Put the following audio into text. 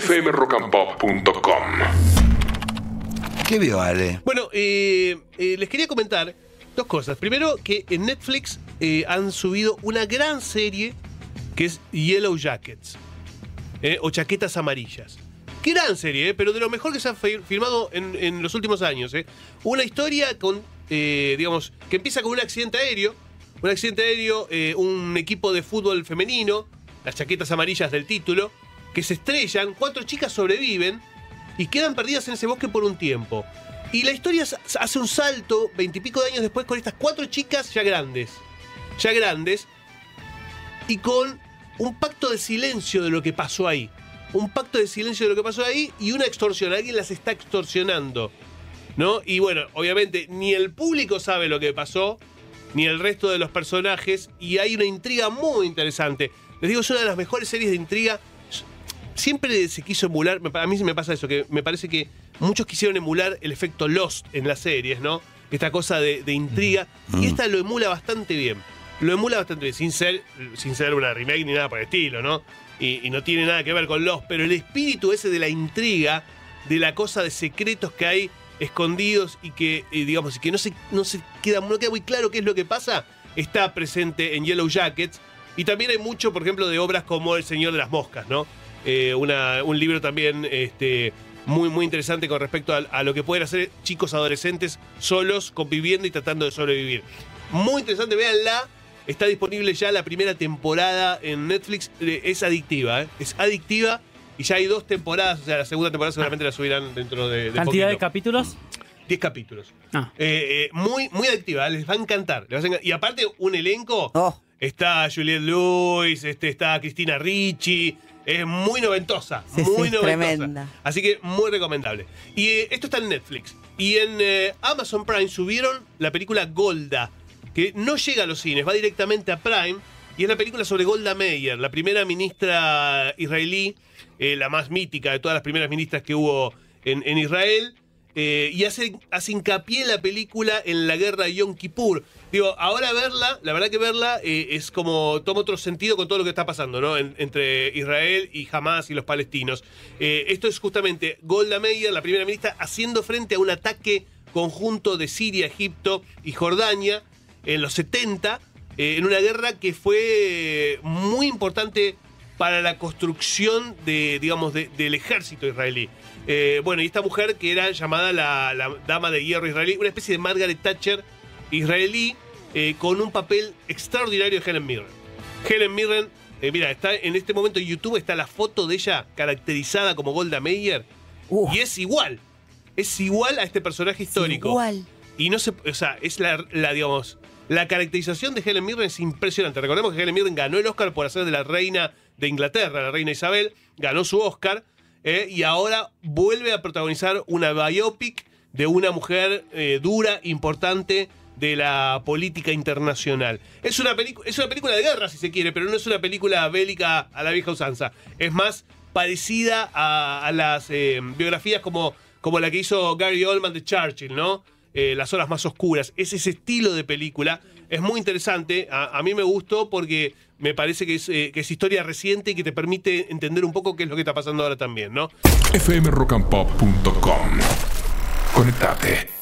fmrockandpop.com. ¿Qué vio Ale? Bueno, eh, eh, les quería comentar dos cosas. Primero, que en Netflix eh, han subido una gran serie que es Yellow Jackets, eh, o Chaquetas Amarillas. Gran serie, eh, pero de lo mejor que se ha fi- filmado en, en los últimos años. eh. Una historia con, eh, digamos, que empieza con un accidente aéreo. Un accidente aéreo, eh, un equipo de fútbol femenino, las chaquetas amarillas del título, que se estrellan, cuatro chicas sobreviven y quedan perdidas en ese bosque por un tiempo. Y la historia hace un salto veintipico de años después con estas cuatro chicas ya grandes. Ya grandes. Y con un pacto de silencio de lo que pasó ahí. Un pacto de silencio de lo que pasó ahí y una extorsión. Alguien las está extorsionando. ¿No? Y bueno, obviamente ni el público sabe lo que pasó, ni el resto de los personajes. Y hay una intriga muy interesante. Les digo, es una de las mejores series de intriga siempre se quiso emular, a mí me pasa eso, que me parece que muchos quisieron emular el efecto Lost en las series, ¿no? Esta cosa de, de intriga. Y esta lo emula bastante bien. Lo emula bastante bien, sin ser, sin ser una remake ni nada por el estilo, ¿no? Y, y no tiene nada que ver con Lost, pero el espíritu ese de la intriga, de la cosa de secretos que hay escondidos y que, eh, digamos, y que no se, no se queda, no queda muy claro qué es lo que pasa, está presente en Yellow Jackets. Y también hay mucho, por ejemplo, de obras como El Señor de las Moscas, ¿no? Eh, una- un libro también este, muy, muy interesante con respecto a, a lo que pueden hacer chicos adolescentes solos, conviviendo y tratando de sobrevivir. Muy interesante, véanla. Está disponible ya la primera temporada en Netflix. Eh, Es adictiva, ¿eh? Es adictiva. Y ya hay dos temporadas, o sea, la segunda temporada seguramente la subirán dentro de, de ¿Cantidad de poquito. capítulos? 10 capítulos. Ah. Eh, eh, muy, muy adictiva, les va a encantar. les va a encantar. Y aparte, un elenco. Oh. Está Juliette Lewis, este, está Cristina Ricci. Es muy noventosa. Sí, muy sí, noventosa. tremenda. Así que muy recomendable. Y eh, esto está en Netflix. Y en eh, Amazon Prime subieron la película Golda, que no llega a los cines, va directamente a Prime. Y es la película sobre Golda Meir, la primera ministra israelí, eh, la más mítica de todas las primeras ministras que hubo en, en Israel. Eh, y hace, hace hincapié la película en la guerra de Yom Kippur. Digo, ahora verla, la verdad que verla eh, es como toma otro sentido con todo lo que está pasando, ¿no? En- entre Israel y Hamas y los palestinos. Eh, esto es justamente Golda Meir, la primera ministra, haciendo frente a un ataque conjunto de Siria, Egipto y Jordania en los 70, eh, en una guerra que fue muy importante para la construcción de, digamos, de- del ejército israelí. Eh, bueno, y esta mujer que era llamada la, la dama de hierro israelí, una especie de Margaret Thatcher israelí, eh, con un papel extraordinario de Helen Mirren. Helen Mirren, eh, mira, está en este momento en YouTube está la foto de ella caracterizada como Golda Meir, y es igual. Es igual a este personaje histórico. Igual. Y no se, o sea, es la, la, digamos, la caracterización de Helen Mirren es impresionante. Recordemos que Helen Mirren ganó el Oscar por hacer de la reina de Inglaterra, la reina Isabel, ganó su Oscar eh, y ahora vuelve a protagonizar una biopic de una mujer eh, dura, importante de la política internacional. Es una, es una película de guerra, si se quiere, pero no es una película bélica a la vieja usanza. Es más parecida a, a las eh, biografías como, como la que hizo Gary Oldman de Churchill, ¿no? Eh, las horas más oscuras. Es ese estilo de película. Es muy interesante. A, mí me gustó porque me parece que es, eh, que es historia reciente y que te permite entender un poco qué es lo que está pasando ahora también, ¿no? fmrockandpop.com. Conectate.